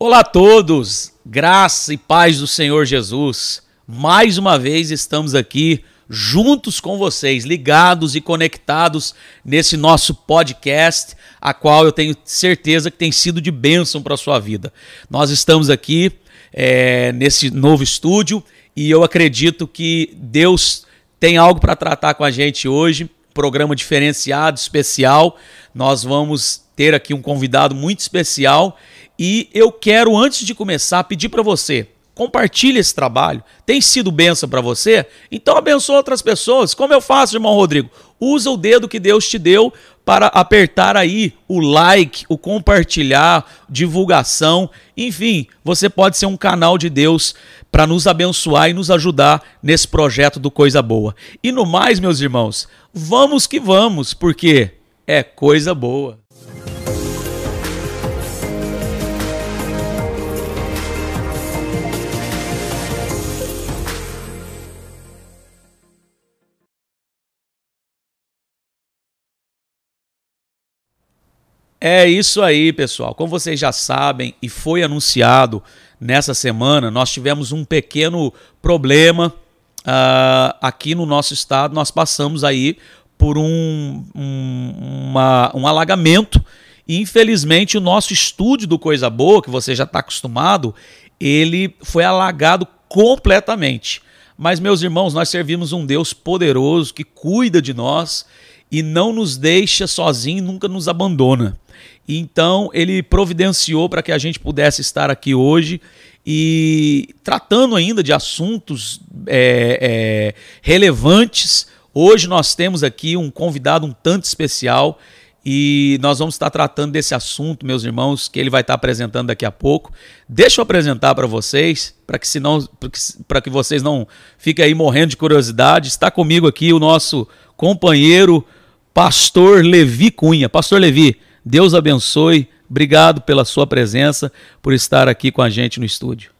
Olá a todos, graça e paz do Senhor Jesus. Mais uma vez estamos aqui juntos com vocês, ligados e conectados nesse nosso podcast, a qual eu tenho certeza que tem sido de bênção para a sua vida. Nós estamos aqui é, nesse novo estúdio e eu acredito que Deus tem algo para tratar com a gente hoje. Programa diferenciado, especial. Nós vamos ter aqui um convidado muito especial e eu quero, antes de começar, pedir para você, compartilhe esse trabalho. Tem sido bênção para você? Então abençoe outras pessoas. Como eu faço, irmão Rodrigo? Usa o dedo que Deus te deu para apertar aí o like, o compartilhar, divulgação. Enfim, você pode ser um canal de Deus para nos abençoar e nos ajudar nesse projeto do Coisa Boa. E no mais, meus irmãos, vamos que vamos, porque é coisa boa. É isso aí, pessoal. Como vocês já sabem e foi anunciado nessa semana, nós tivemos um pequeno problema uh, aqui no nosso estado. Nós passamos aí por um, um, uma, um alagamento e infelizmente o nosso estúdio do Coisa Boa, que você já está acostumado, ele foi alagado completamente. Mas, meus irmãos, nós servimos um Deus poderoso que cuida de nós e não nos deixa sozinho, nunca nos abandona. Então ele providenciou para que a gente pudesse estar aqui hoje e tratando ainda de assuntos é, é, relevantes. Hoje nós temos aqui um convidado um tanto especial e nós vamos estar tratando desse assunto, meus irmãos, que ele vai estar apresentando daqui a pouco. Deixa eu apresentar para vocês, para que senão para que vocês não fiquem aí morrendo de curiosidade. Está comigo aqui o nosso companheiro Pastor Levi Cunha. Pastor Levi, Deus abençoe. Obrigado pela sua presença, por estar aqui com a gente no estúdio.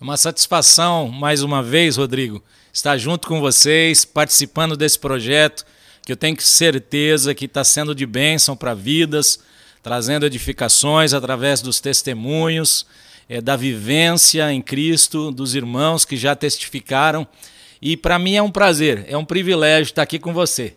É uma satisfação, mais uma vez, Rodrigo, estar junto com vocês, participando desse projeto, que eu tenho certeza que está sendo de bênção para vidas, trazendo edificações através dos testemunhos, é, da vivência em Cristo, dos irmãos que já testificaram. E para mim é um prazer, é um privilégio estar aqui com você.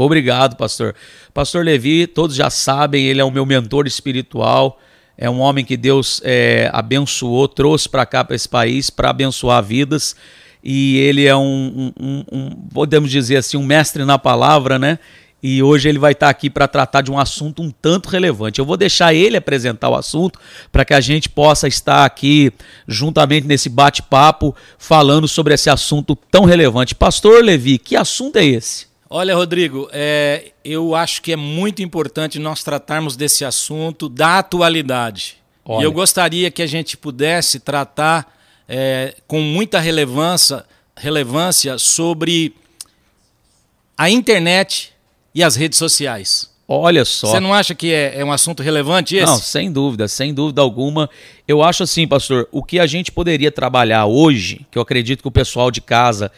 Obrigado, pastor. Pastor Levi, todos já sabem, ele é o meu mentor espiritual. É um homem que Deus é, abençoou, trouxe para cá, para esse país, para abençoar vidas. E ele é um, um, um, podemos dizer assim, um mestre na palavra, né? E hoje ele vai estar aqui para tratar de um assunto um tanto relevante. Eu vou deixar ele apresentar o assunto para que a gente possa estar aqui juntamente nesse bate-papo falando sobre esse assunto tão relevante. Pastor Levi, que assunto é esse? Olha, Rodrigo, é, eu acho que é muito importante nós tratarmos desse assunto da atualidade. Olha. E eu gostaria que a gente pudesse tratar é, com muita relevância, relevância sobre a internet e as redes sociais. Olha só. Você não acha que é, é, um assunto relevante esse? Não, sem dúvida, sem dúvida alguma. Eu acho assim, pastor, o que a gente poderia trabalhar hoje, que eu acredito que o pessoal de casa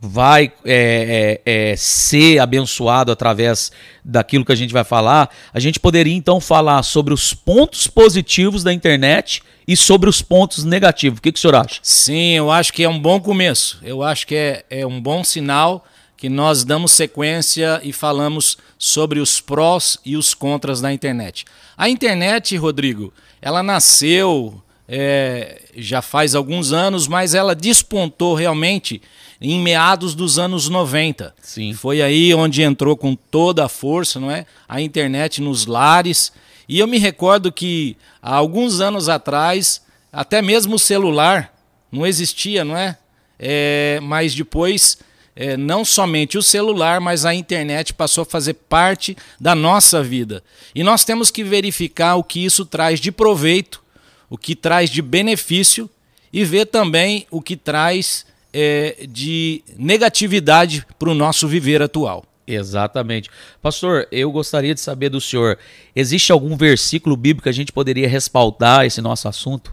vai é, é, é, ser abençoado através daquilo que a gente vai falar, a gente poderia então falar sobre os pontos positivos da internet e sobre os pontos negativos. O que, que o senhor acha? Sim, eu acho que é um bom começo. Eu acho que é, é um bom sinal que nós damos sequência e falamos sobre os prós e os contras da internet. A internet, Rodrigo, ela nasceu é, já faz alguns anos, mas ela despontou realmente em meados dos anos 90. Sim. Foi aí onde entrou com toda a força, não é? A internet nos lares. E eu me recordo que há alguns anos atrás, até mesmo o celular não existia, não é? é mas depois, é, não somente o celular, mas a internet passou a fazer parte da nossa vida. E nós temos que verificar o que isso traz de proveito, o que traz de benefício e ver também o que traz é, de negatividade para o nosso viver atual. Exatamente. Pastor, eu gostaria de saber do senhor: existe algum versículo bíblico que a gente poderia respaldar esse nosso assunto?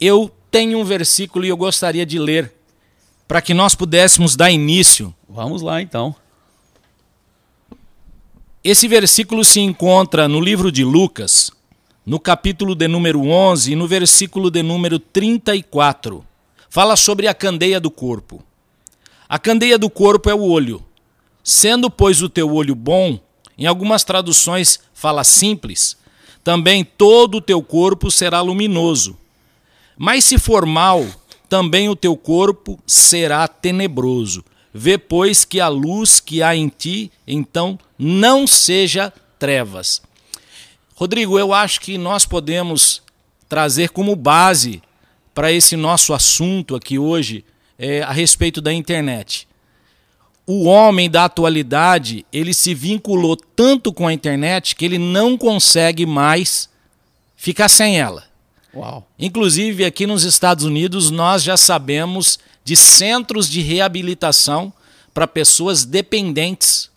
Eu tenho um versículo e eu gostaria de ler para que nós pudéssemos dar início. Vamos lá então. Esse versículo se encontra no livro de Lucas, no capítulo de número 11 e no versículo de número 34. Fala sobre a candeia do corpo. A candeia do corpo é o olho. Sendo, pois, o teu olho bom, em algumas traduções fala simples, também todo o teu corpo será luminoso. Mas se for mal, também o teu corpo será tenebroso. Vê, pois, que a luz que há em ti, então, não seja trevas. Rodrigo, eu acho que nós podemos trazer como base para esse nosso assunto aqui hoje é, a respeito da internet. O homem da atualidade, ele se vinculou tanto com a internet que ele não consegue mais ficar sem ela. Uau. Inclusive, aqui nos Estados Unidos, nós já sabemos de centros de reabilitação para pessoas dependentes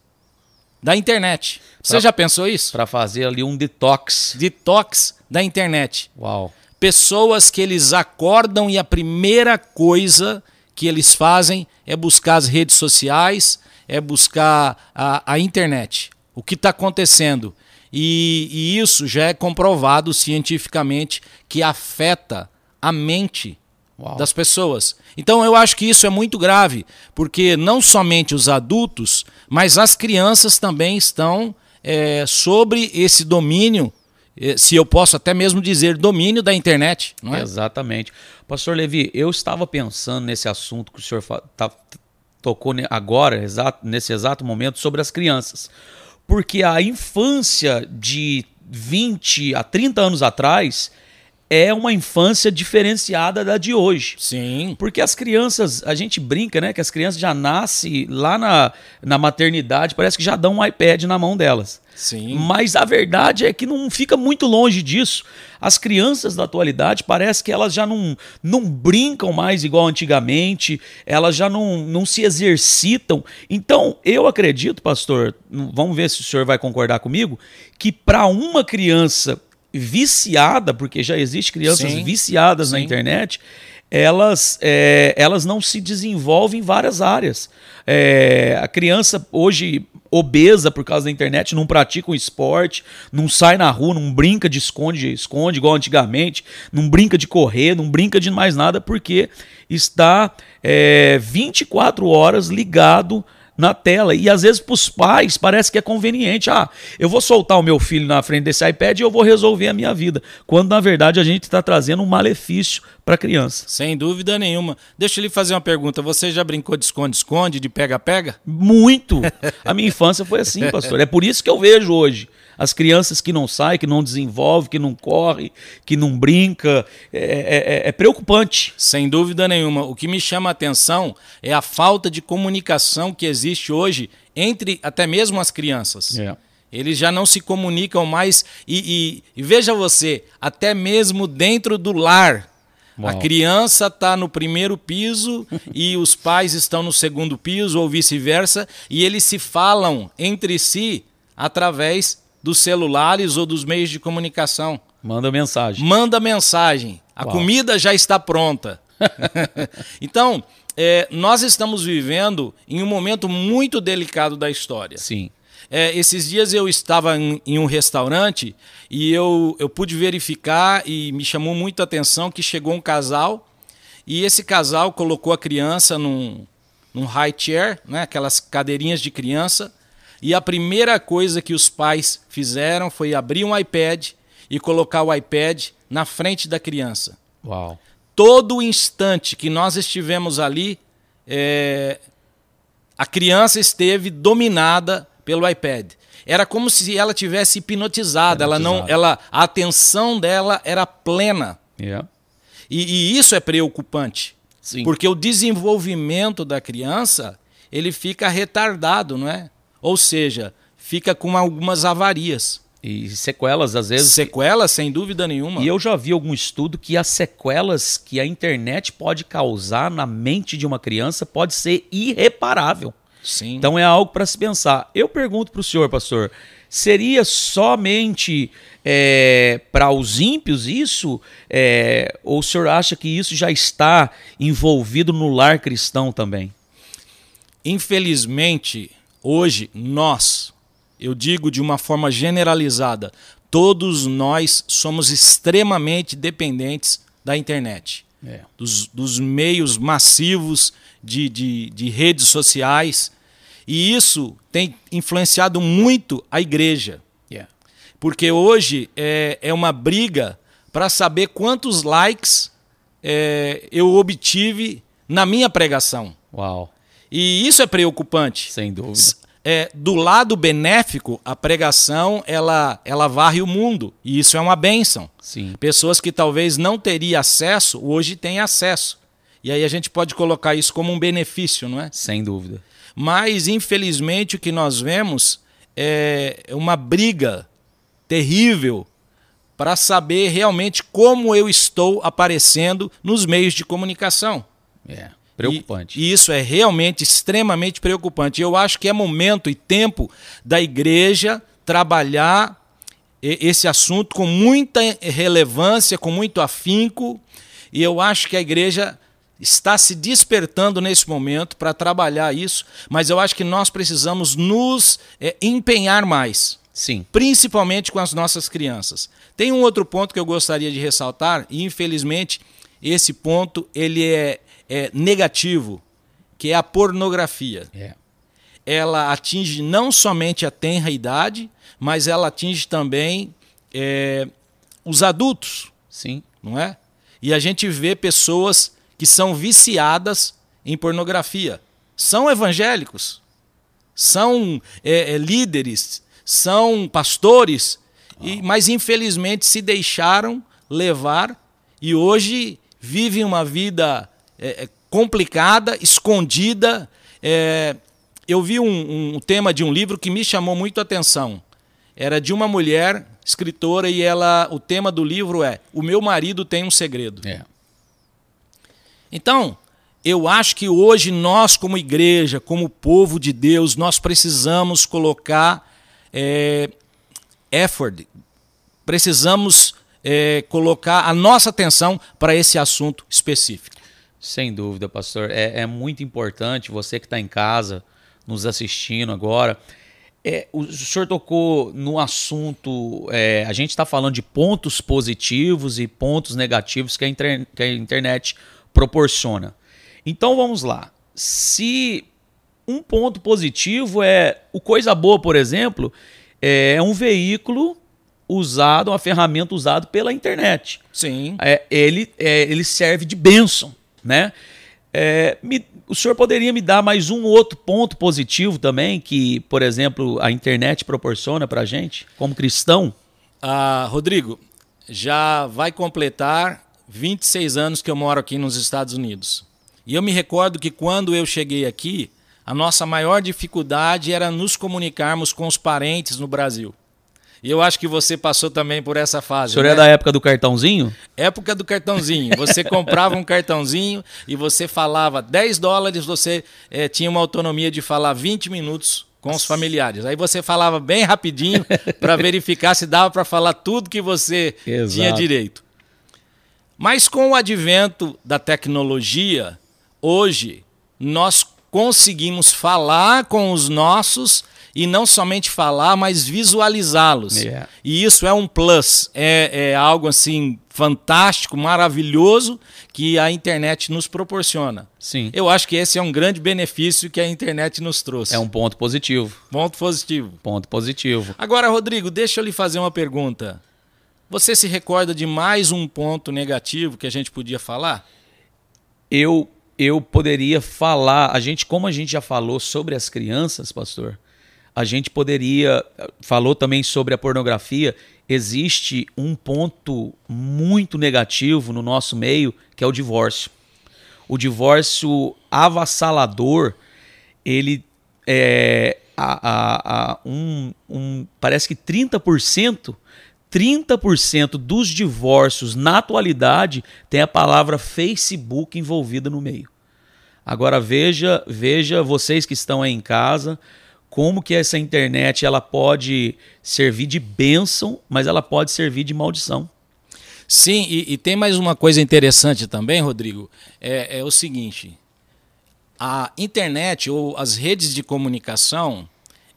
da internet. Você Pra- já pensou isso? Para fazer ali um detox. Detox da internet. Uau. Pessoas que eles acordam e a primeira coisa que eles fazem é buscar as redes sociais, é buscar a, a internet. O que está acontecendo? E, e isso já é comprovado cientificamente que afeta a mente Uau. das pessoas. Então eu acho que isso é muito grave, porque não somente os adultos, mas as crianças também estão é, sobre esse domínio, eh, se eu posso até mesmo dizer domínio da internet, é? Exatamente. Pastor Levi, eu estava pensando nesse assunto que o senhor tá- tocou agora, exato, nesse exato momento, sobre as crianças. Porque a infância de 20 a 30 anos atrás é uma infância diferenciada da de hoje. Sim. Porque as crianças, a gente brinca, né? Que as crianças já nascem lá na, na maternidade, parece que já dão um iPad na mão delas. Sim. Mas a verdade é que não fica muito longe disso. As crianças da atualidade parece que elas já não, não brincam mais igual antigamente, elas já não, não se exercitam. Então, eu acredito, pastor, vamos ver se o senhor vai concordar comigo, que para uma criança viciada, porque já existe crianças Sim. viciadas na Sim. internet, elas, é, elas não se desenvolvem em várias áreas. É, a criança hoje obesa por causa da internet não pratica um esporte, não sai na rua, não brinca de esconde, esconde igual antigamente, não brinca de correr, não brinca de mais nada porque está é, 24 horas ligado na tela. E às vezes para os pais parece que é conveniente. Ah, eu vou soltar o meu filho na frente desse iPad e eu vou resolver a minha vida. Quando na verdade a gente está trazendo um malefício para a criança. Sem dúvida nenhuma. Deixa eu lhe fazer uma pergunta. Você já brincou de esconde-esconde, de pega-pega? Muito. A minha infância foi assim, pastor. É por isso que eu vejo hoje as crianças que não saem, que não desenvolvem, que não correm, que não brinca. É, é- é- é preocupante. Sem dúvida nenhuma. O que me chama a atenção é a falta de comunicação que existe hoje entre até mesmo as crianças. É. Eles já não se comunicam mais. E, e- e veja você, até mesmo dentro do lar. A Uau. criança está no primeiro piso e os pais estão no segundo piso, ou vice-versa, e eles se falam entre si através dos celulares ou dos meios de comunicação. Manda mensagem. Manda mensagem. A Uau. comida já está pronta. então, é, nós estamos vivendo em um momento muito delicado da história. Sim. É, esses dias eu estava em, em um restaurante e eu, eu pude verificar e me chamou muito a atenção que chegou um casal e esse casal colocou a criança num, num high chair, né, aquelas cadeirinhas de criança, e a primeira coisa que os pais fizeram foi abrir um iPad e colocar o iPad na frente da criança Uau. todo instante que nós estivemos ali, é, a criança esteve dominada pelo iPad. Era como se ela tivesse hipnotizada. Ela não, ela, a atenção dela era plena. Yeah. E, e isso é preocupante, Sim. porque o desenvolvimento da criança ele fica retardado, não é? Ou seja, fica com algumas avarias, E sequelas, às vezes. sequelas sem dúvida nenhuma. E eu já vi algum estudo que as sequelas que a internet pode causar na mente de uma criança pode ser irreparável. Sim. Então é algo para se pensar. Eu pergunto para o senhor, pastor, seria somente para os ímpios isso? É, ou o senhor acha que isso já está envolvido no lar cristão também? Infelizmente, hoje, nós, eu digo de uma forma generalizada, todos nós somos extremamente dependentes da internet, É. dos, dos meios massivos de, de, de redes sociais. E isso tem influenciado muito a igreja. Yeah. Porque hoje é, é uma briga para saber quantos likes é, eu obtive na minha pregação. Uau, E isso é preocupante. sem dúvida. É, do lado benéfico, a pregação ela, ela varre o mundo. E isso é uma bênção. Sim. Pessoas que talvez não teriam acesso, hoje têm acesso. E aí a gente pode colocar isso como um benefício, não é? Sem dúvida. Mas, infelizmente, o que nós vemos é uma briga terrível para saber realmente como eu estou aparecendo nos meios de comunicação. É. Preocupante. E, e isso é realmente extremamente preocupante. Eu acho que é momento e tempo da igreja trabalhar esse assunto com muita relevância, com muito afinco, e eu acho que a igreja está se despertando nesse momento para trabalhar isso, mas eu acho que nós precisamos nos eh, empenhar mais Sim. principalmente com as nossas crianças. Tem um outro ponto que eu gostaria de ressaltar e infelizmente esse ponto ele é, é negativo, que é a pornografia. É. Ela atinge não somente a tenra idade, mas ela atinge também é, os adultos, Sim. não é? E a gente vê pessoas que são viciadas em pornografia. São evangélicos, são é, é, líderes, são pastores, e, mas infelizmente se deixaram levar e hoje vivem uma vida é, é, complicada, escondida. É, eu vi um, um tema de um livro que me chamou muito a atenção. Era de uma mulher escritora e ela, o tema do livro é O meu marido tem um segredo. É. Então, eu acho que hoje nós, como igreja, como povo de Deus, nós precisamos colocar é, effort, precisamos é, colocar a nossa atenção para esse assunto específico. Sem dúvida, pastor. É, é muito importante você que está em casa, nos assistindo agora. É, o senhor tocou no assunto. é, a gente está falando de pontos positivos e pontos negativos que a, que a internet proporciona. Então vamos lá. Se um ponto positivo é o Coisa Boa, por exemplo, é um veículo usado, uma ferramenta usada pela internet Sim. é, ele, é, ele serve de bênção, né? É, me- o senhor poderia me dar mais um outro ponto positivo também que, por exemplo, a internet proporciona para gente, como cristão? Ah, Rodrigo, já vai completar 26 anos que eu moro aqui nos Estados Unidos. E eu me recordo que quando eu cheguei aqui, a nossa maior dificuldade era nos comunicarmos com os parentes no Brasil. E eu acho que você passou também por essa O fase. senhor né? é da época do cartãozinho? Época do cartãozinho. Você comprava um cartãozinho e você falava 10 dólares, você eh, tinha uma autonomia de falar 20 minutos com os familiares. Aí você falava bem rapidinho para verificar se dava para falar tudo que você Exato. tinha direito. Mas com o advento da tecnologia, hoje nós conseguimos falar com os nossos e não somente falar, mas visualizá-los. Yeah. E isso é um plus, é, é algo assim fantástico, maravilhoso que a internet nos proporciona. Sim. Eu acho que esse é um grande benefício que a internet nos trouxe. É um ponto positivo. ponto positivo. Ponto positivo. Agora, Rodrigo, deixa eu lhe fazer uma pergunta. Você se recorda de mais um ponto negativo que a gente podia falar? eu eu poderia falar, a gente como a gente já falou sobre as crianças, pastor, a gente poderia falou também sobre a pornografia, existe um ponto muito negativo no nosso meio, que é o divórcio. O divórcio avassalador, ele é a, a, a um, um parece que 30% 30% dos divórcios na atualidade tem a palavra Facebook envolvida no meio. Agora veja, veja vocês que estão aí em casa, como que essa internet ela pode servir de bênção, mas ela pode servir de maldição. Sim, e, e tem mais uma coisa interessante também, Rodrigo. É, é o seguinte: a internet ou as redes de comunicação,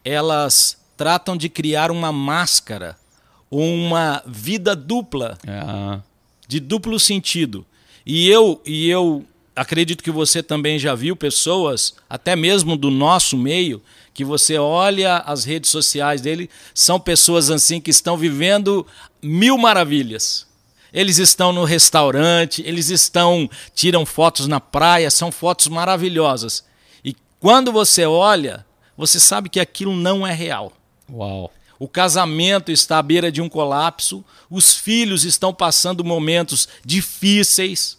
elas tratam de criar uma máscara, uma vida dupla, Ah, de duplo sentido. E eu, e eu acredito que você também já viu pessoas, até mesmo do nosso meio, que você olha as redes sociais dele, são pessoas assim que estão vivendo mil maravilhas. Eles estão no restaurante, eles estão tiram fotos na praia, são fotos maravilhosas. E quando você olha, você sabe que aquilo não é real. uau. O casamento está à beira de um colapso, os filhos estão passando momentos difíceis.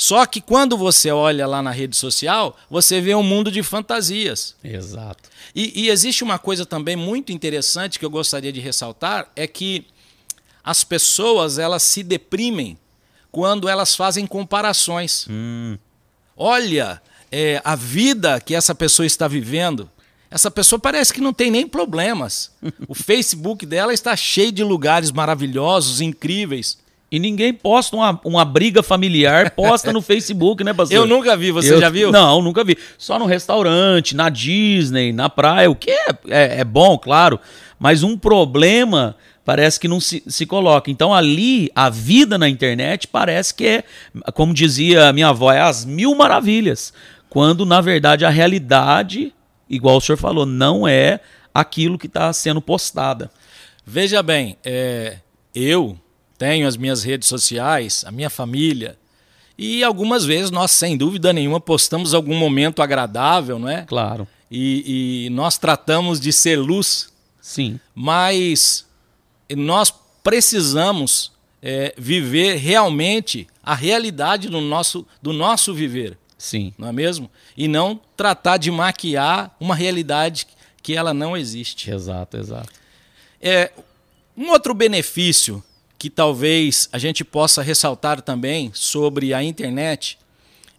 Só que quando você olha lá na rede social, você vê um mundo de fantasias. Exato. E, e existe uma coisa também muito interessante que eu gostaria de ressaltar, é que as pessoas elas se deprimem quando elas fazem comparações. Hum, Olha é, a vida que essa pessoa está vivendo. Essa pessoa parece que não tem nem problemas. O Facebook dela está cheio de lugares maravilhosos, incríveis. E ninguém posta uma, uma briga familiar, posta no Facebook, né, pastor? Eu nunca vi, você Eu- já viu? Não, nunca vi. Só no restaurante, na Disney, na praia, o que é, é, é bom, claro. Mas um problema parece que não se, se coloca. Então ali, a vida na internet parece que é, como dizia a minha avó, é as mil maravilhas. Quando, na verdade, a realidade, igual o senhor falou, não é aquilo que está sendo postada. Veja bem, é, eu tenho as minhas redes sociais, a minha família, e algumas vezes nós, sem dúvida nenhuma, postamos algum momento agradável, não é? Claro. E, e nós tratamos de ser luz, Sim. mas nós precisamos é, viver realmente a realidade do nosso, do nosso viver, Sim. não é mesmo? E não tratar de maquiar uma realidade que ela não existe. Exato, exato. É, um outro benefício que talvez a gente possa ressaltar também sobre a internet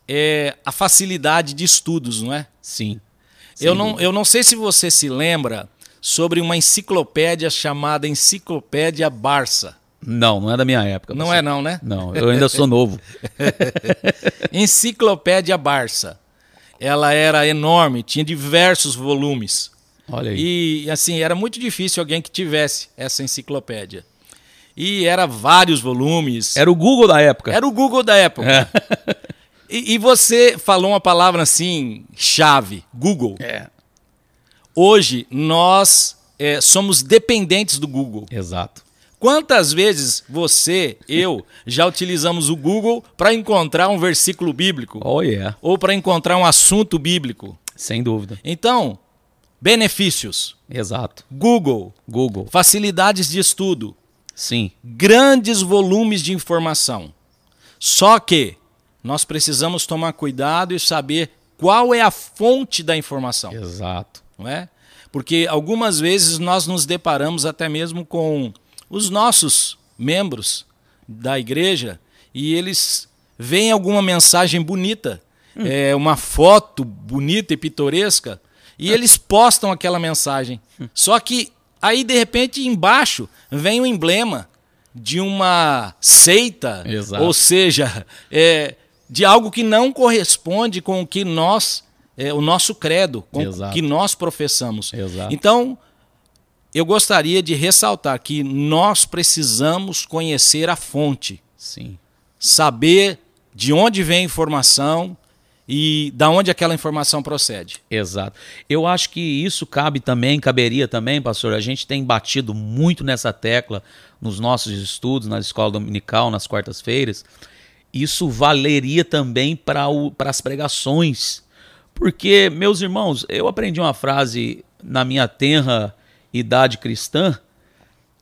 é a facilidade de estudos, não é? Sim. Eu Sem não, eu não sei se você se lembra sobre uma enciclopédia chamada Enciclopédia Barça. Não, não é da minha época. Não pastor. é não, né? Não, eu ainda sou novo. Enciclopédia Barça. Ela era enorme, tinha diversos volumes. Olha aí. E assim, era muito difícil alguém que tivesse essa enciclopédia. E era vários volumes. Era o Google da época. Era o Google da época. É. E, e você falou uma palavra assim, chave, Google. É. Hoje nós é, somos dependentes do Google. Exato. Quantas vezes você, eu, já utilizamos o Google para encontrar um versículo bíblico Oh, yeah. ou para encontrar um assunto bíblico? Sem dúvida. Então, benefícios: Exato. Google, Google. facilidades de estudo, Sim. grandes volumes de informação. Só que nós precisamos tomar cuidado e saber qual é a fonte da informação, Exato. não é? Porque algumas vezes nós nos deparamos até mesmo com os nossos membros da igreja e eles veem alguma mensagem bonita, é, uma foto bonita e pitoresca, e eles postam aquela mensagem. Só que aí, de repente, embaixo vem o emblema de uma seita, Exato. ou seja, é, de algo que não corresponde com o que nós, é, o nosso credo, com o Exato. que nós professamos. Exato. Então, eu gostaria de ressaltar que nós precisamos conhecer a fonte, Sim. saber de onde vem a informação e da onde aquela informação procede. Exato. Eu acho que isso cabe também, caberia também, pastor. A gente tem batido muito nessa tecla nos nossos estudos, na escola dominical, nas quartas-feiras. Isso valeria também para as pregações. Porque, meus irmãos, eu aprendi uma frase na minha tenra idade cristã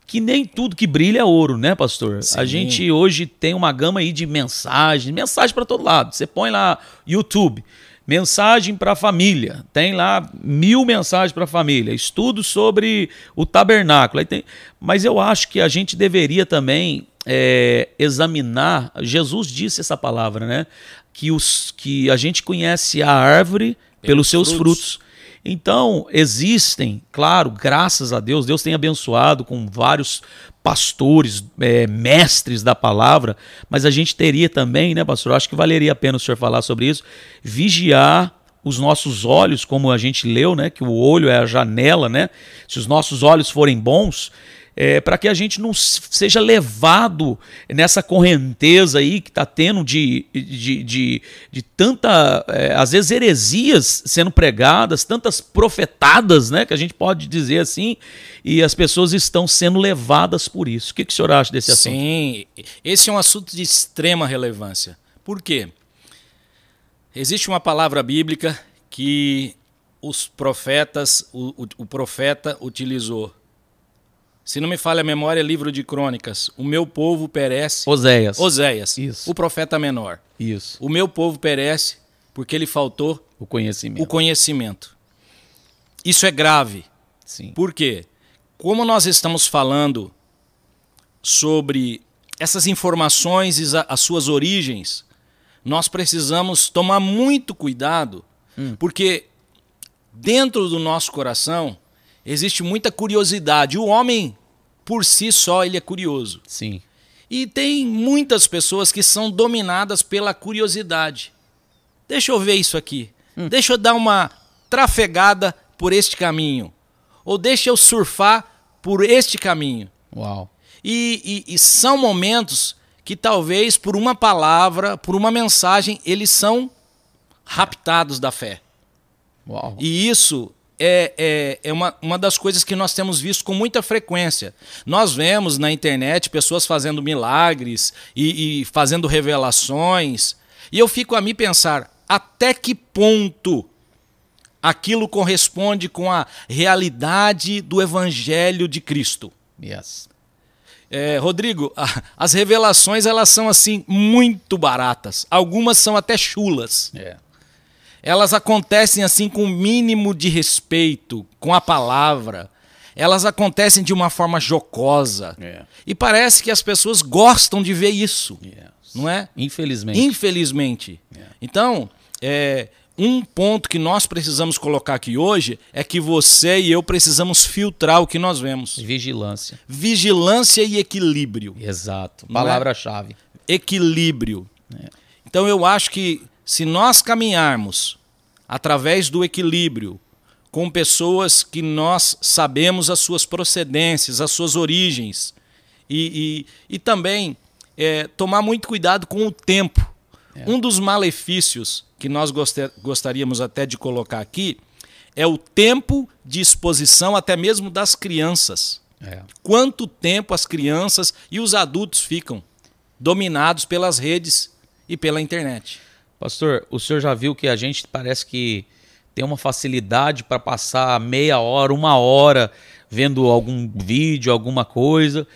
que nem tudo que brilha é ouro, né, pastor? Sim. A gente hoje tem uma gama aí de mensagens, mensagem para todo lado. Você põe lá YouTube, mensagem para a família, tem lá mil mensagens para a família, estudo sobre o tabernáculo. Tem... Mas eu acho que a gente deveria também é, examinar. Jesus disse essa palavra, né? Que, os, que a gente conhece a árvore pelos, Pelos seus frutos. frutos. Então, existem, claro, graças a Deus, Deus tem abençoado com vários pastores, é, mestres da palavra, mas a gente teria também, né, pastor? Eu acho que valeria a pena o senhor falar sobre isso, vigiar os nossos olhos, como a gente leu, né, que o olho é a janela, né? Se os nossos olhos forem bons, é, para que a gente não seja levado nessa correnteza aí que está tendo de, de, de, de tanta, é, às vezes, heresias sendo pregadas, tantas profetadas, né, que a gente pode dizer assim, e as pessoas estão sendo levadas por isso. O que, que o senhor acha desse assunto? Sim, esse é um assunto de extrema relevância. Por quê? Existe uma palavra bíblica que os profetas, o, o, o profeta utilizou. Se não me falha a memória, livro de crônicas. O meu povo perece. Oséias. Oséias. Isso. O profeta menor. Isso. O meu povo perece porque lhe faltou o conhecimento. O conhecimento. Isso é grave. Sim. Por quê? Como nós estamos falando sobre essas informações e as suas origens, nós precisamos tomar muito cuidado, hum. porque dentro do nosso coração existe muita curiosidade. O homem, por si só, ele é curioso. Sim. E tem muitas pessoas que são dominadas pela curiosidade. Deixa eu ver isso aqui. Hum. Deixa eu dar uma trafegada por este caminho. Ou deixa eu surfar por este caminho. Uau. E, e, e são momentos que talvez por uma palavra, por uma mensagem, eles são raptados da fé. Uau. E isso é, é, é uma, uma das coisas que nós temos visto com muita frequência. Nós vemos na internet pessoas fazendo milagres e, e fazendo revelações, e eu fico a me pensar até que ponto aquilo corresponde com a realidade do Evangelho de Cristo. Yes. É, Rodrigo, as revelações elas são assim muito baratas. Algumas são até chulas. É. Elas acontecem assim com o mínimo de respeito com a palavra. Elas acontecem de uma forma jocosa. É. E parece que as pessoas gostam de ver isso. Yes. Não é? Infelizmente. Infelizmente. É. Então, é, um ponto que nós precisamos colocar aqui hoje é que você e eu precisamos filtrar o que nós vemos. Vigilância. Vigilância e equilíbrio. Exato. É? Palavra-chave. Equilíbrio. É. Então eu acho que se nós caminharmos através do equilíbrio com pessoas que nós sabemos as suas procedências, as suas origens, e, e, e também é, tomar muito cuidado com o tempo. É. Um dos malefícios que nós gostaríamos até de colocar aqui é o tempo de exposição até mesmo das crianças. É. Quanto tempo as crianças e os adultos ficam dominados pelas redes e pela internet? Pastor, o senhor já viu que a gente parece que tem uma facilidade para passar meia hora, uma hora vendo algum vídeo, alguma coisa,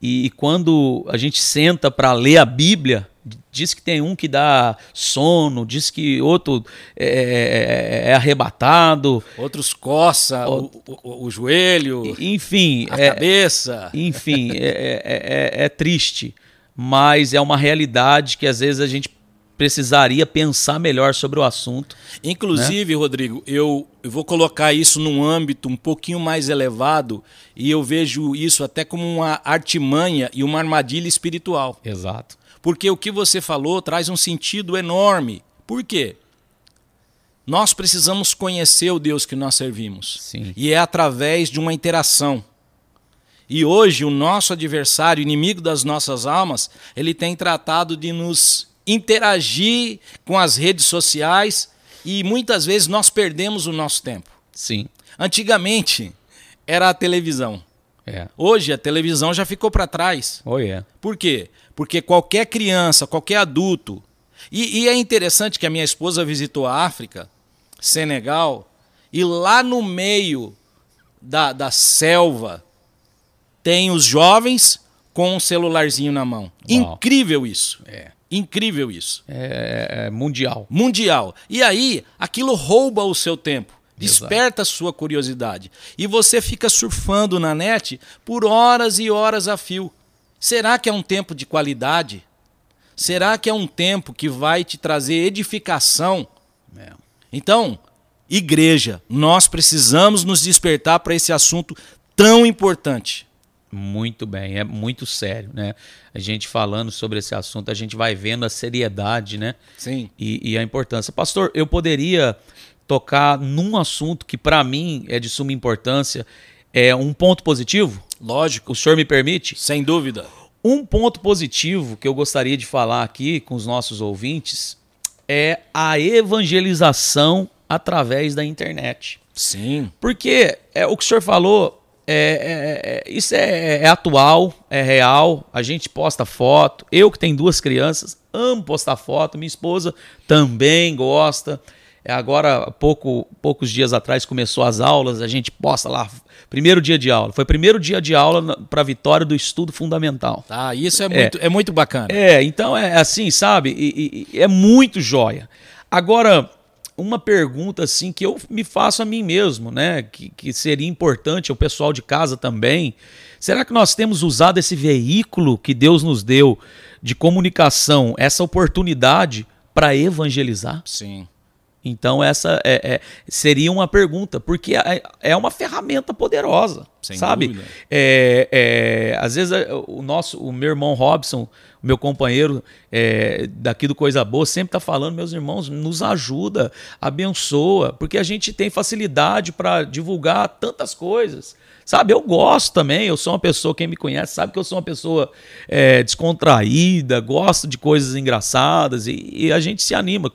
e, e quando a gente senta para ler a Bíblia, Diz que tem um que dá sono, diz que outro é, é, é arrebatado. Outros coça o, o, o, joelho, enfim, a é, cabeça. Enfim, é, é, é, triste, mas é uma realidade que às vezes a gente precisaria pensar melhor sobre o assunto. Inclusive, né? Rodrigo, eu, eu vou colocar isso num âmbito um pouquinho mais elevado e eu vejo isso até como uma artimanha e uma armadilha espiritual. Exato. Porque o que você falou traz um sentido enorme. Por quê? Nós precisamos conhecer o Deus que nós servimos. Sim. E é através de uma interação. E hoje o nosso adversário, inimigo das nossas almas, ele tem tratado de nos interagir com as redes sociais e muitas vezes nós perdemos o nosso tempo. Sim. Antigamente era a televisão. É. Hoje a televisão já ficou para trás. Oh, yeah. Por quê? Porque qualquer criança, qualquer adulto. E, e, é interessante que a minha esposa visitou a África, Senegal, e lá no meio da, da selva tem os jovens com um celularzinho na mão. Uau. Incrível isso. É. Incrível isso. É, é mundial. Mundial. E aí, aquilo rouba o seu tempo. Desperta a sua curiosidade. E você fica surfando na net por horas e horas a fio. Será que é um tempo de qualidade? Será que é um tempo que vai te trazer edificação? É. Então, igreja, nós precisamos nos despertar para esse assunto tão importante. Muito bem, é muito sério, né? A gente falando sobre esse assunto, a gente vai vendo a seriedade, né? Sim. E, e a importância. Pastor, eu poderia tocar num assunto que para mim é de suma importância, é um ponto positivo? Lógico. O senhor me permite? Sem dúvida. Um ponto positivo que eu gostaria de falar aqui com os nossos ouvintes é a evangelização através da internet. Sim. Porque é, o que o senhor falou, é, é, é isso é, é, atual, é real. A gente posta foto. Eu que tenho duas crianças, amo postar foto. Minha esposa também gosta. É, agora, pouco, poucos dias atrás, começou as aulas, a gente posta lá. Primeiro dia de aula. Foi primeiro dia de aula para a vitória do estudo fundamental. Ah, isso é, é muito, é muito bacana. É, então é assim, sabe? E, e, é muito joia. Agora, uma pergunta assim que eu me faço a mim mesmo, né? Que, que seria importante ao pessoal de casa também. Será que nós temos usado esse veículo que Deus nos deu de comunicação, essa oportunidade para evangelizar? Sim. Então essa é, é, seria uma pergunta, porque é, é uma ferramenta poderosa, Sem sabe? É, é, às vezes o nosso, o meu irmão Robson, meu companheiro é, daqui do Coisa Boa, sempre está falando, meus irmãos, nos ajuda, abençoa, porque a gente tem facilidade para divulgar tantas coisas. Sabe, eu gosto também, eu sou uma pessoa, quem me conhece sabe que eu sou uma pessoa descontraída, gosto de coisas engraçadas e, e a gente se anima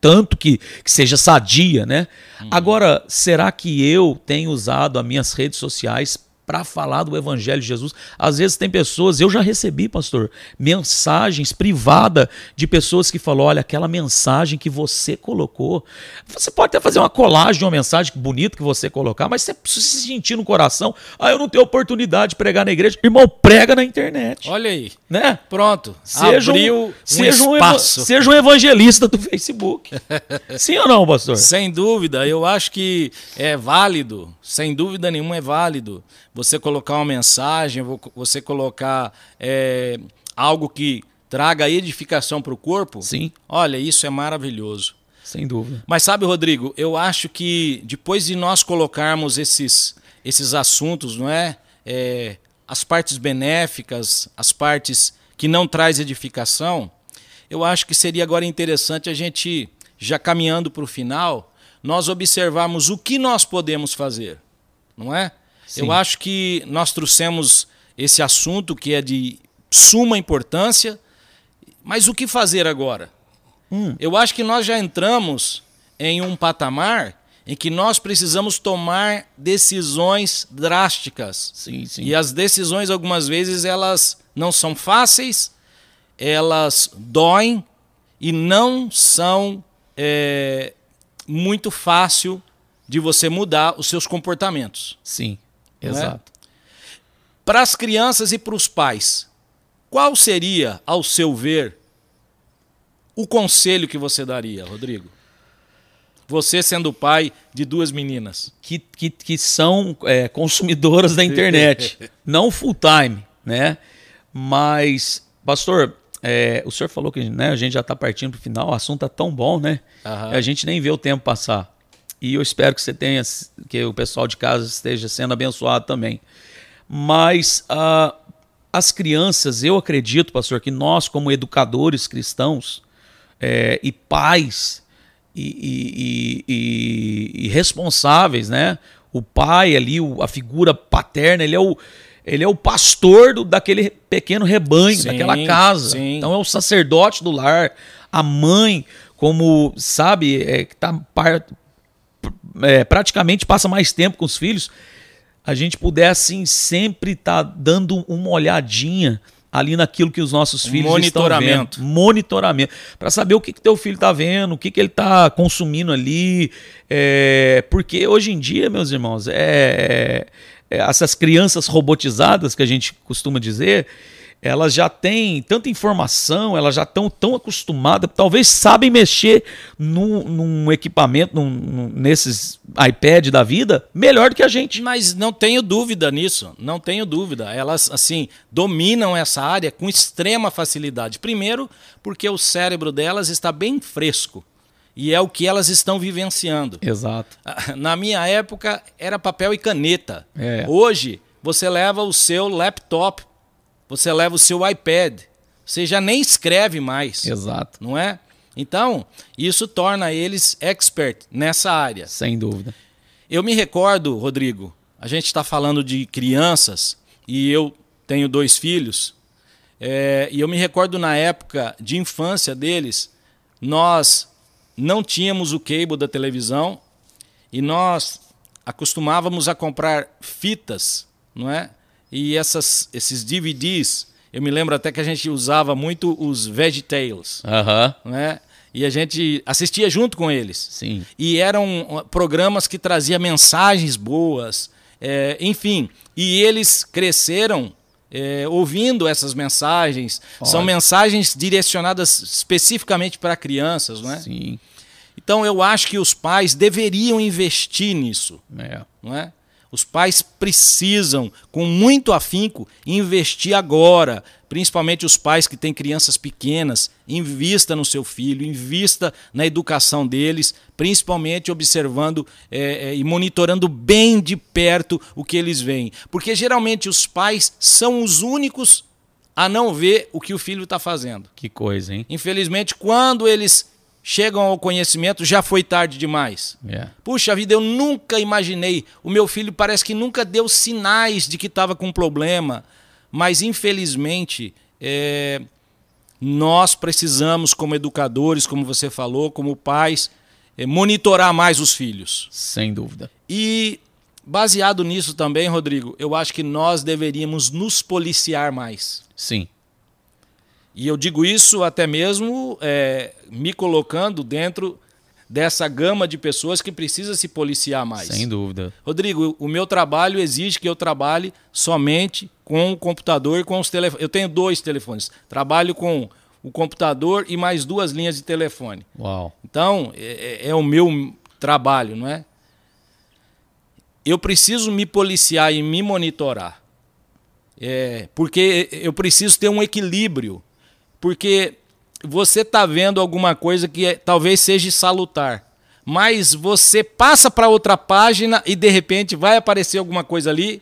tanto que, que seja sadia, né? Uhum. Agora, será que eu tenho usado as minhas redes sociais para falar do Evangelho de Jesus. Às vezes tem pessoas, eu já recebi, pastor, mensagens privadas de pessoas que falam: olha, aquela mensagem que você colocou. Você pode até fazer uma colagem de uma mensagem bonita que você colocar, mas você precisa se sentir no coração. Ah, eu não tenho oportunidade de pregar na igreja. Irmão, prega na internet. Olha aí. Né? Pronto. Seja Abriu um, seja um espaço. Um, seja um evangelista do Facebook. Sim ou não, pastor? Sem dúvida. Eu acho que é válido. Sem dúvida nenhuma é válido você colocar uma mensagem, você colocar é, algo que traga edificação para o corpo, Sim. olha, isso é maravilhoso. Sem dúvida. Mas sabe, Rodrigo, eu acho que depois de nós colocarmos esses, esses assuntos, não é? é as partes benéficas, as partes que não traz edificação, eu acho que seria agora interessante a gente, já caminhando para o final, nós observarmos o que nós podemos fazer, não é? Sim. Eu acho que nós trouxemos esse assunto que é de suma importância, mas o que fazer agora? Hum. Eu acho que nós já entramos em um patamar em que nós precisamos tomar decisões drásticas. Sim, sim. E as decisões, algumas vezes, elas não são fáceis, elas doem e não são é, muito fácil de você mudar os seus comportamentos. Sim. É? Exato. É? Para as crianças e para os pais, qual seria, ao seu ver, o conselho que você daria, Rodrigo? Você sendo pai de duas meninas. Que, que, que são é, consumidoras da internet. não full time, né? Mas, pastor, é, o senhor falou que né, a gente já está partindo para o final, o assunto é tão bom, né? Uhum. A gente nem vê o tempo passar. E eu espero que você tenha, que o pessoal de casa esteja sendo abençoado também. Mas uh, as crianças, eu acredito, pastor, que nós, como educadores cristãos é, e pais e, e, e, e, responsáveis, né? O pai ali, o, a figura paterna, ele é o, ele é o pastor do, daquele pequeno rebanho, sim, daquela casa. Sim. Então é o sacerdote do lar, a mãe, como, sabe, é, que está é, praticamente passa mais tempo com os filhos, a gente puder assim sempre estar tá dando uma olhadinha ali naquilo que os nossos filhos monitoramento. estão vendo. Monitoramento. Para saber o que, que teu filho está vendo, o que, que ele está consumindo ali. É, porque hoje em dia, meus irmãos, é, é, essas crianças robotizadas que a gente costuma dizer, elas já têm tanta informação, elas já estão tão acostumadas, talvez sabem mexer num, num equipamento, num, num, nesses iPad da vida, melhor do que a gente. Mas não tenho dúvida nisso, não tenho dúvida. Elas, assim, dominam essa área com extrema facilidade. Primeiro, porque o cérebro delas está bem fresco. E é o que elas estão vivenciando. Exato. Na minha época, era papel e caneta. É. Hoje, você leva o seu laptop você leva o seu iPad, você já nem escreve mais. Exato. Não é? Então, isso torna eles expert nessa área. Sem dúvida. Eu me recordo, Rodrigo, a gente está falando de crianças, e eu tenho dois filhos, é, e eu me recordo na época de infância deles, nós não tínhamos o cable da televisão e nós acostumávamos a comprar fitas, não é? E essas, esses DVDs, eu me lembro até que a gente usava muito os VeggieTales, Aham. não é? E a gente assistia junto com eles. Sim. E eram uh, programas que traziam mensagens boas, é, enfim. E eles cresceram é, ouvindo essas mensagens. São mensagens direcionadas especificamente para crianças, não é? Sim. Então eu acho que os pais deveriam investir nisso, É. não é? Os pais precisam, com muito afinco, investir agora, principalmente os pais que têm crianças pequenas, invista no seu filho, invista na educação deles, principalmente observando eh, eh, e monitorando bem de perto o que eles veem. Porque geralmente os pais são os únicos a não ver o que o filho está fazendo. Que coisa, hein? Infelizmente, quando eles chegam ao conhecimento, já foi tarde demais. É. Puxa vida, eu nunca imaginei. O meu filho parece que nunca deu sinais de que estava com problema. Mas, infelizmente, é, nós precisamos, como educadores, como você falou, como pais, é, monitorar mais os filhos. Sem dúvida. E, baseado nisso também, Rodrigo, eu acho que nós deveríamos nos policiar mais. Sim. E eu digo isso até mesmo é, me colocando dentro dessa gama de pessoas que precisa se policiar mais. Sem dúvida. Rodrigo, o meu trabalho exige que eu trabalhe somente com o computador e com os telefones. Eu tenho dois telefones. Trabalho com o computador e mais duas linhas de telefone. Uau. Então, é, é o meu trabalho, não é? Eu preciso me policiar e me monitorar. É, porque eu preciso ter um equilíbrio. Porque você está vendo alguma coisa que é- talvez seja salutar. Mas você passa para outra página e de repente vai aparecer alguma coisa ali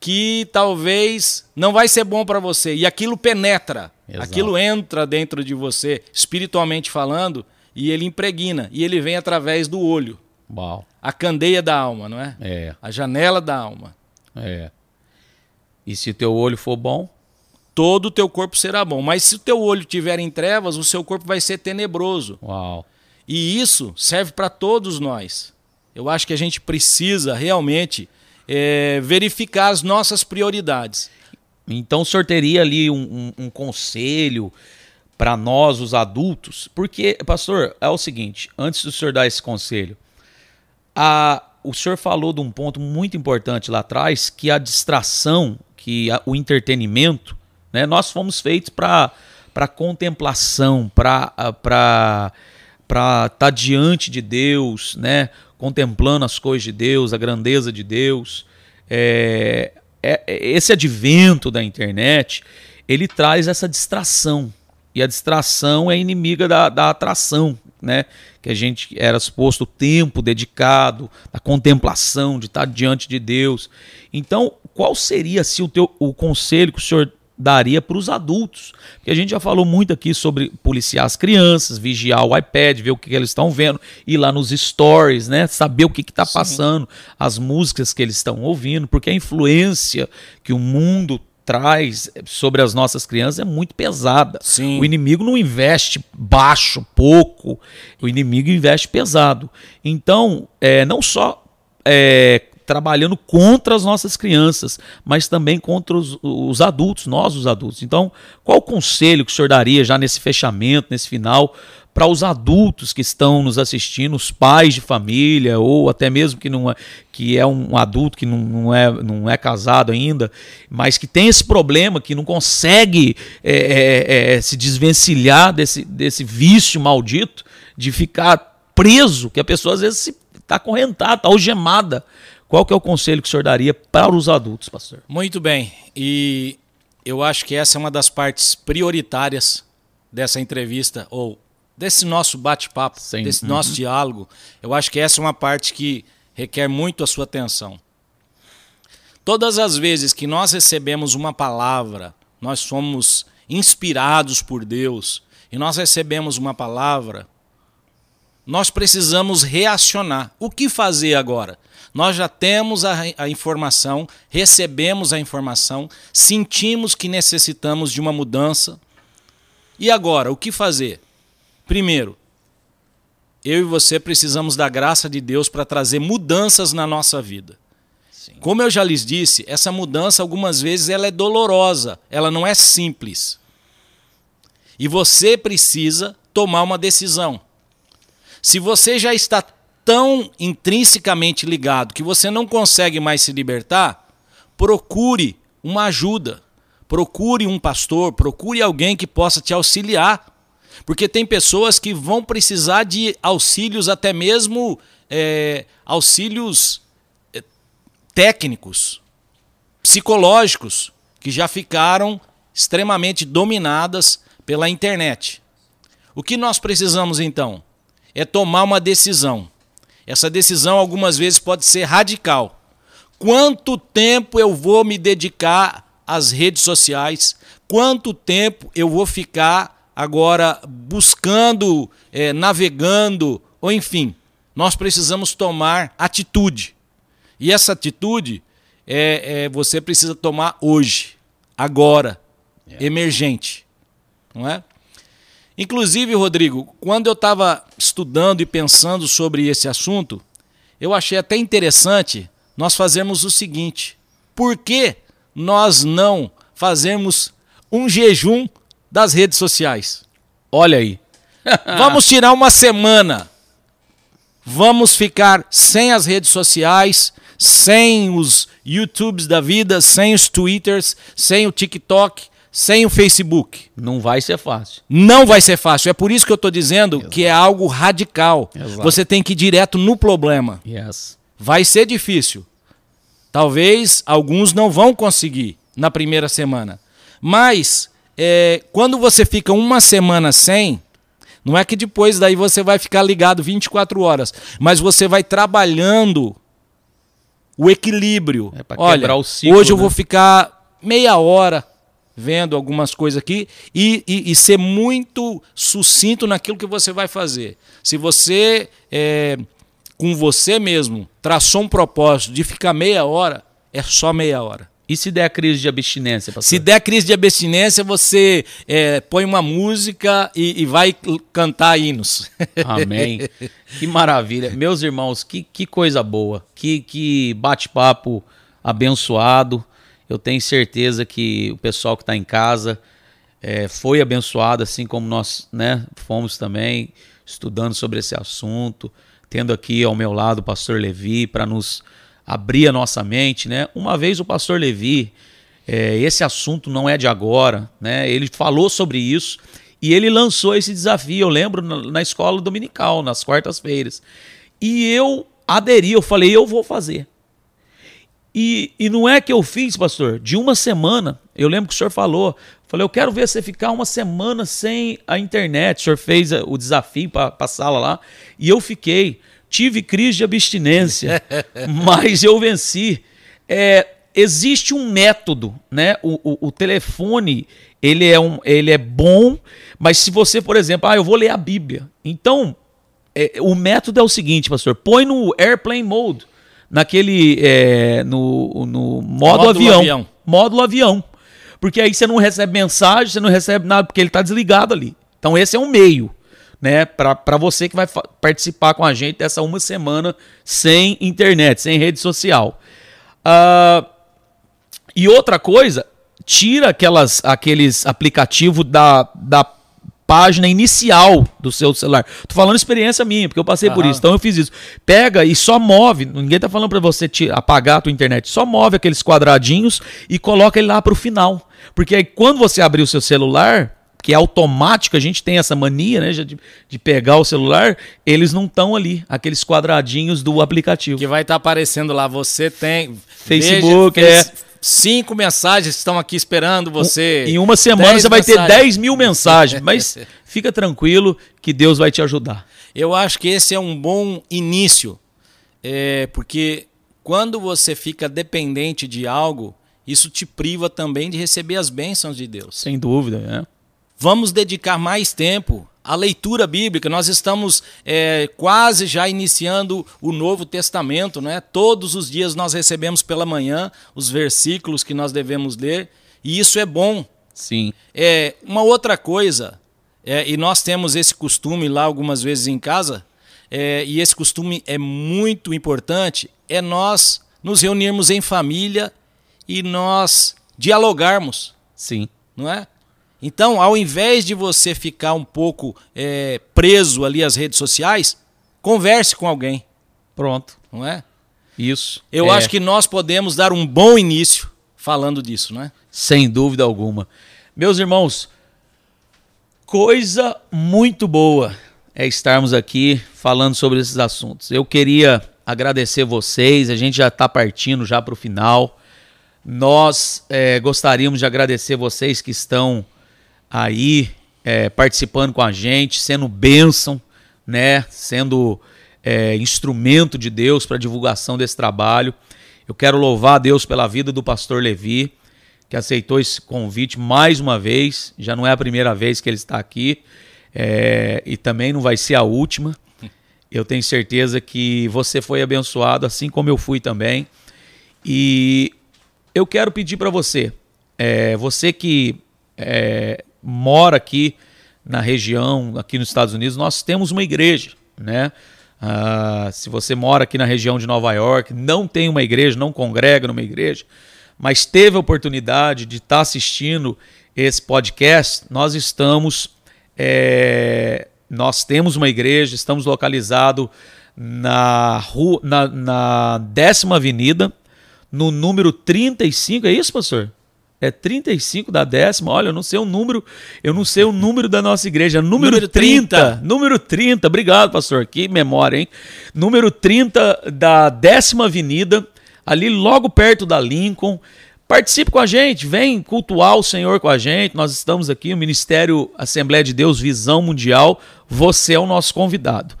que talvez não vai ser bom para você. E aquilo penetra. Exato. Aquilo entra dentro de você, espiritualmente falando, e ele impregna. E ele vem através do olho. Uau. A candeia da alma, não é? É. A janela da alma. É. E se teu olho for bom, Todo o teu corpo será bom. Mas se o teu olho estiver em trevas, o seu corpo vai ser tenebroso. uau. E isso serve para todos nós. Eu acho que a gente precisa realmente é, verificar as nossas prioridades. Então o senhor teria ali um, um- um conselho para nós, os adultos? Porque, pastor, é o seguinte: antes do senhor dar esse conselho, a- o senhor falou de um ponto muito importante lá atrás, que a distração, que a- o entretenimento, né? Nós fomos feitos para contemplação, para estar diante de Deus, né? Contemplando as coisas de Deus, a grandeza de Deus. É, é- é- esse advento da internet, ele traz essa distração. E a distração é inimiga da, da atração, né? Que a gente era suposto o tempo dedicado, da contemplação, de estar diante de Deus. Então, qual seria se o, teu, o conselho que o senhor daria para os adultos? Porque a gente já falou muito aqui sobre policiar as crianças, vigiar o iPad, ver o que, que eles estão vendo, ir lá nos stories, né? Saber o que está passando, as músicas que eles estão ouvindo, porque a influência que o mundo traz sobre as nossas crianças é muito pesada. Sim. O inimigo não investe baixo, pouco, o inimigo investe pesado. Então, é, não só é, trabalhando contra as nossas crianças, mas também contra os, os adultos, nós os adultos. Então, qual o conselho que o senhor daria já nesse fechamento, nesse final, para os adultos que estão nos assistindo, os pais de família, ou até mesmo que não é, que é um adulto que não, não, é, não é casado ainda, mas que tem esse problema, que não consegue é, é, é, se desvencilhar desse, desse vício maldito de ficar preso, que a pessoa às vezes está acorrentada, está algemada. Qual que é o conselho que o senhor daria para os adultos, pastor? Muito bem. E eu acho que essa é uma das partes prioritárias dessa entrevista, ou desse nosso bate-papo, desse Uhum. nosso diálogo. Eu acho que essa é uma parte que requer muito a sua atenção. Todas as vezes que nós recebemos uma palavra, nós somos inspirados por Deus, e nós recebemos uma palavra, nós precisamos reacionar. O que fazer agora? Nós já temos a, a, informação, recebemos a informação, sentimos que necessitamos de uma mudança. E agora, o que fazer? Primeiro, eu e você precisamos da graça de Deus para trazer mudanças na nossa vida. Sim. Como eu já lhes disse, essa mudança algumas vezes ela é dolorosa, ela não é simples. E você precisa tomar uma decisão. Se você já está tão intrinsecamente ligado que você não consegue mais se libertar, procure uma ajuda. Procure um pastor, procure alguém que possa te auxiliar. Porque tem pessoas que vão precisar de auxílios, até mesmo é, auxílios é, técnicos, psicológicos, que já ficaram extremamente dominadas pela internet. O que nós precisamos então? É tomar uma decisão. Essa decisão algumas vezes pode ser radical. Quanto tempo eu vou me dedicar às redes sociais? Quanto tempo eu vou ficar agora buscando, é, navegando, ou enfim, nós precisamos tomar atitude. E essa atitude é, é você precisa tomar hoje, agora, é. emergente, não é? Inclusive, Rodrigo, quando eu estava estudando e pensando sobre esse assunto, eu achei até interessante nós fazermos o seguinte: por que nós não fazemos um jejum das redes sociais? Olha aí. Vamos tirar uma semana. Vamos ficar sem as redes sociais, sem os YouTubes da vida, sem os Twitters, sem o TikTok, sem o Facebook. Não vai ser fácil. Não vai ser fácil. É por isso que eu estou dizendo Exato. que é algo radical. Exato. Você tem que ir direto no problema. Yes. Vai ser difícil. Talvez alguns não vão conseguir na primeira semana. Mas é, quando você fica uma semana sem, não é que depois daí você vai ficar ligado 24 horas, mas você vai trabalhando o equilíbrio. É Olha, o ciclo, hoje eu vou né? ficar meia hora, vendo algumas coisas aqui e, e, e, ser muito sucinto naquilo que você vai fazer. Se você, é, com você mesmo, traçou um propósito de ficar meia hora, é só meia hora. E se der crise de abstinência? Pastor? Se der crise de abstinência, você é, põe uma música e, e, vai cantar hinos. Amém. que maravilha. Meus irmãos, que, que coisa boa. Que, que bate-papo abençoado. Eu tenho certeza que o pessoal que está em casa é, foi abençoado, assim como nós né, fomos também, estudando sobre esse assunto, tendo aqui ao meu lado o pastor Levi para nos abrir a nossa mente. Né? Uma vez o pastor Levi, é, esse assunto não é de agora, né? ele falou sobre isso e ele lançou esse desafio, eu lembro, na, na escola dominical, nas quartas-feiras. E eu aderi, eu falei, eu vou fazer. E, e não é que eu fiz, pastor, de uma semana, eu lembro que o senhor falou, falei, eu quero ver você ficar uma semana sem a internet. O senhor fez o desafio para a sala lá, e eu fiquei. Tive crise de abstinência, mas eu venci. É, existe um método, né? O, o, o, telefone ele é, um, ele é bom, mas se você, por exemplo, ah, eu vou ler a Bíblia. Então, é, o método é o seguinte, pastor: põe no airplane mode naquele é, no, no modo avião, avião, módulo avião, porque aí você não recebe mensagem, você não recebe nada porque ele está desligado ali. Então esse é um meio, né, para você que vai participar com a gente dessa uma semana sem internet, sem rede social. Uh, e outra coisa, tira aquelas, aqueles aplicativos da, da página inicial do seu celular. Tô falando experiência minha, porque eu passei por isso. Então eu fiz isso. Pega e só move. Ninguém tá falando para você te apagar a tua internet. Só move aqueles quadradinhos e coloca ele lá pro final. Porque aí quando você abrir o seu celular, que é automático, a gente tem essa mania, né, de, de pegar o celular, eles não estão ali, aqueles quadradinhos do aplicativo. Que vai estar tá aparecendo lá, você tem Facebook, veja, é cinco mensagens estão aqui esperando você. Em uma semana você vai mensagens. ter 10 mil mensagens, mas fica tranquilo que Deus vai te ajudar. Eu acho que esse é um bom início, é, porque quando você fica dependente de algo, isso te priva também de receber as bênçãos de Deus. Sem dúvida, né? Vamos dedicar mais tempo a leitura bíblica. Nós estamos é, quase já iniciando o Novo Testamento, né? Todos os dias nós recebemos pela manhã os versículos que nós devemos ler, e isso é bom. Sim. É, uma outra coisa, é, e nós temos esse costume lá algumas vezes em casa, é, e esse costume é muito importante, é nós nos reunirmos em família e nós dialogarmos. Sim. Não é? Então, ao invés de você ficar um pouco é, preso ali às redes sociais, converse com alguém. Pronto. Não é? Isso. Eu é, acho que nós podemos dar um bom início falando disso, não é? Sem dúvida alguma. Meus irmãos, coisa muito boa é estarmos aqui falando sobre esses assuntos. Eu queria agradecer vocês, a gente já está partindo já para o final. Nós é, gostaríamos de agradecer vocês que estão aí é, participando com a gente, sendo bênção, né? Sendo é, instrumento de Deus para a divulgação desse trabalho. Eu quero louvar a Deus pela vida do pastor Levi, que aceitou esse convite mais uma vez. Já não é a primeira vez que ele está aqui é, e também não vai ser a última. Eu tenho certeza que você foi abençoado, assim como eu fui também. E eu quero pedir para você, é, você que é, mora aqui na região, aqui nos Estados Unidos, nós temos uma igreja, né? Ah, se você mora aqui na região de Nova York, não tem uma igreja, não congrega numa igreja, mas teve a oportunidade de estar tá assistindo esse podcast, nós estamos, é, nós temos uma igreja, estamos localizados na rua, na, na décima avenida, no número 35, é isso, pastor? É 35 da décima. Olha, eu não sei o número, eu não sei o número da nossa igreja. Número, número 30. 30. Número 30. Obrigado, pastor. Que memória, hein? Número 30 da décima avenida, ali logo perto da Lincoln. Participe com a gente, vem cultuar o Senhor com a gente. Nós estamos aqui, o Ministério Assembleia de Deus Visão Mundial. Você é o nosso convidado.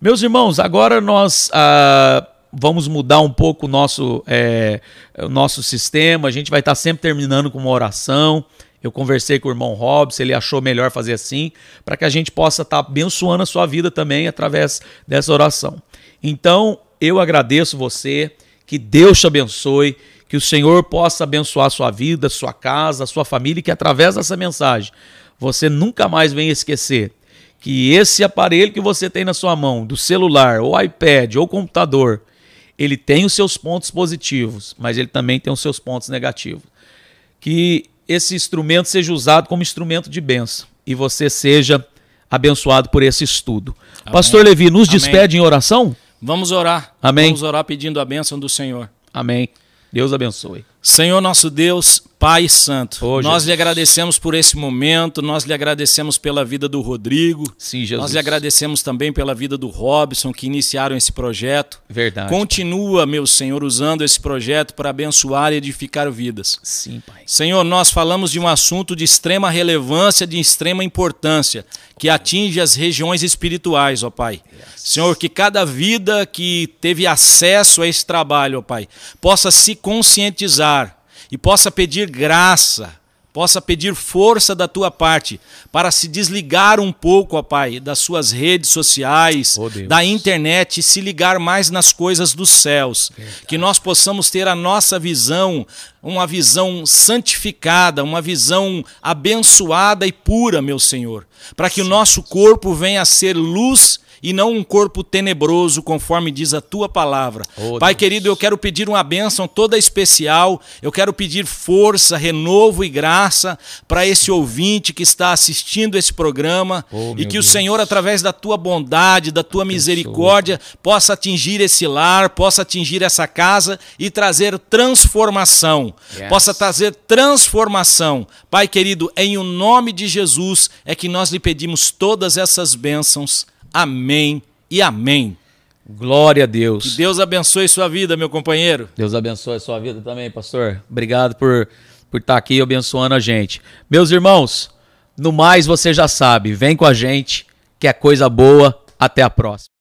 Meus irmãos, agora nós ah, vamos mudar um pouco o nosso, é, o nosso sistema. A gente vai estar sempre terminando com uma oração. Eu conversei com o irmão Robson, ele achou melhor fazer assim, para que a gente possa estar abençoando a sua vida também através dessa oração. Então, eu agradeço você, que Deus te abençoe, que o Senhor possa abençoar a sua vida, a sua casa, a sua família, e que através dessa mensagem você nunca mais venha esquecer que esse aparelho que você tem na sua mão, do celular, ou iPad, ou computador, ele tem os seus pontos positivos, mas ele também tem os seus pontos negativos. Que esse instrumento seja usado como instrumento de bênção e você seja abençoado por esse estudo. Amém. Pastor Levi, nos Amém. despede em oração? Vamos orar. Amém. Vamos orar pedindo a bênção do Senhor. Amém. Deus abençoe. Senhor nosso Deus, Pai Santo, oh, nós lhe agradecemos por esse momento, nós lhe agradecemos pela vida do Rodrigo, Sim, Jesus. nós lhe agradecemos também pela vida do Robson, que iniciaram esse projeto. Verdade. Continua, meu Senhor, usando esse projeto para abençoar e edificar vidas. Sim, Pai. Senhor, nós falamos de um assunto de extrema relevância, de extrema importância, que atinge as regiões espirituais, ó Pai. Senhor, que cada vida que teve acesso a esse trabalho, ó Pai, possa se conscientizar e possa pedir graça, possa pedir força da tua parte para se desligar um pouco, ó Pai, das suas redes sociais, oh, da internet e se ligar mais nas coisas dos céus. Verdade. Que nós possamos ter a nossa visão, uma visão santificada, uma visão abençoada e pura, meu Senhor, para que Sim. o nosso corpo venha a ser luz e não um corpo tenebroso, conforme diz a tua palavra. Oh, Pai Deus. querido, eu quero pedir uma bênção toda especial, eu quero pedir força, renovo e graça para esse ouvinte que está assistindo esse programa oh, e que Deus. o Senhor, através da tua bondade, da tua misericórdia, possa atingir esse lar, possa atingir essa casa e trazer transformação. Yes. Possa trazer transformação. Pai querido, em o nome de Jesus é que nós lhe pedimos todas essas bênçãos. Amém e amém. Glória a Deus. Que Deus abençoe sua vida, meu companheiro. Deus abençoe sua vida também, pastor. Obrigado por, por estar aqui abençoando a gente. Meus irmãos, no mais você já sabe, vem com a gente, que é coisa boa. Até a próxima.